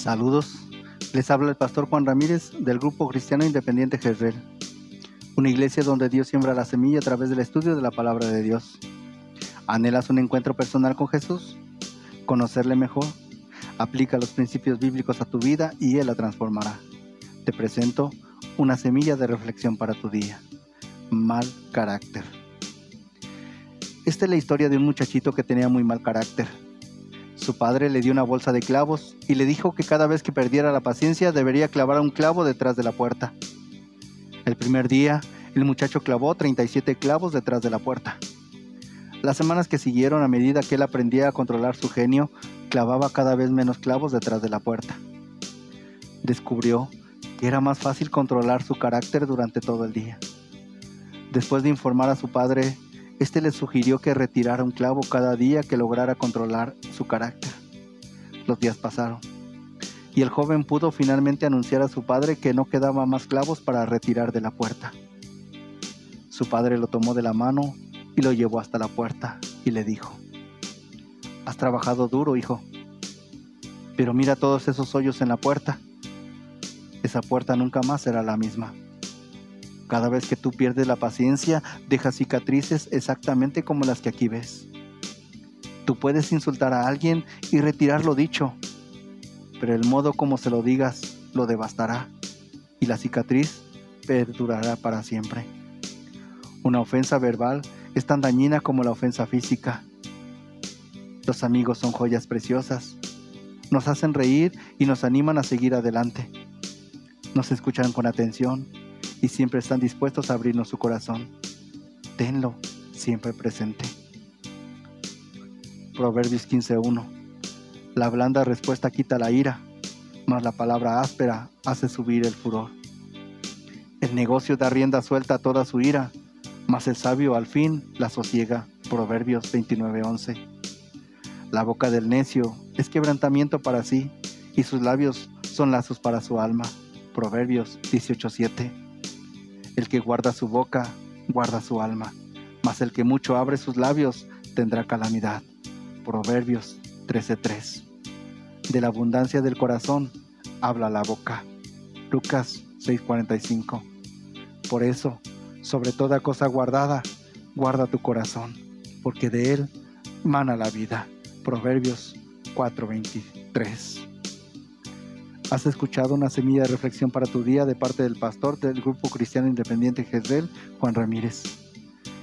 Saludos, les habla el pastor Juan Ramírez del Grupo Cristiano Independiente Jezreel, una iglesia donde Dios siembra la semilla a través del estudio de la palabra de Dios. ¿Anhelas un encuentro personal con Jesús? ¿Conocerle mejor? Aplica los principios bíblicos a tu vida y Él la transformará. Te presento una semilla de reflexión para tu día. Mal carácter. Esta es la historia de un muchachito que tenía muy mal carácter su padre le dio una bolsa de clavos y le dijo que cada vez que perdiera la paciencia debería clavar un clavo detrás de la puerta. El primer día, el muchacho clavó 37 clavos detrás de la puerta. Las semanas que siguieron, a medida que él aprendía a controlar su genio, clavaba cada vez menos clavos detrás de la puerta. Descubrió que era más fácil controlar su carácter durante todo el día. Después de informar a su padre este le sugirió que retirara un clavo cada día que lograra controlar su carácter. Los días pasaron, y el joven pudo finalmente anunciar a su padre que no quedaba más clavos para retirar de la puerta. Su padre lo tomó de la mano y lo llevó hasta la puerta y le dijo, Has trabajado duro, hijo, pero mira todos esos hoyos en la puerta. Esa puerta nunca más será la misma. Cada vez que tú pierdes la paciencia, dejas cicatrices exactamente como las que aquí ves. Tú puedes insultar a alguien y retirar lo dicho, pero el modo como se lo digas lo devastará y la cicatriz perdurará para siempre. Una ofensa verbal es tan dañina como la ofensa física. Los amigos son joyas preciosas. Nos hacen reír y nos animan a seguir adelante. Nos escuchan con atención y siempre están dispuestos a abrirnos su corazón. Tenlo siempre presente. Proverbios 15.1. La blanda respuesta quita la ira, mas la palabra áspera hace subir el furor. El negocio da rienda suelta a toda su ira, mas el sabio al fin la sosiega. Proverbios 29.11. La boca del necio es quebrantamiento para sí, y sus labios son lazos para su alma. Proverbios 18.7. El que guarda su boca, guarda su alma, mas el que mucho abre sus labios tendrá calamidad. Proverbios 13:3. De la abundancia del corazón habla la boca. Lucas 6:45. Por eso, sobre toda cosa guardada, guarda tu corazón, porque de él mana la vida. Proverbios 4:23. Has escuchado una semilla de reflexión para tu día de parte del pastor del Grupo Cristiano Independiente Jezreel, Juan Ramírez.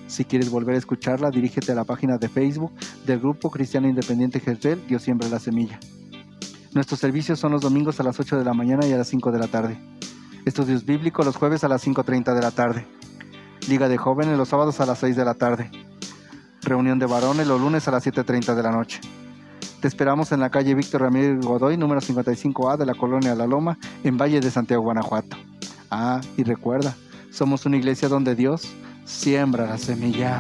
Si quieres volver a escucharla, dirígete a la página de Facebook del Grupo Cristiano Independiente Jezreel, Dios siembra la semilla. Nuestros servicios son los domingos a las 8 de la mañana y a las 5 de la tarde. Estudios bíblicos los jueves a las 5.30 de la tarde. Liga de jóvenes los sábados a las 6 de la tarde. Reunión de varones los lunes a las 7.30 de la noche. Te esperamos en la calle Víctor Ramírez Godoy, número 55A de la colonia La Loma, en Valle de Santiago, Guanajuato. Ah, y recuerda, somos una iglesia donde Dios siembra la semilla.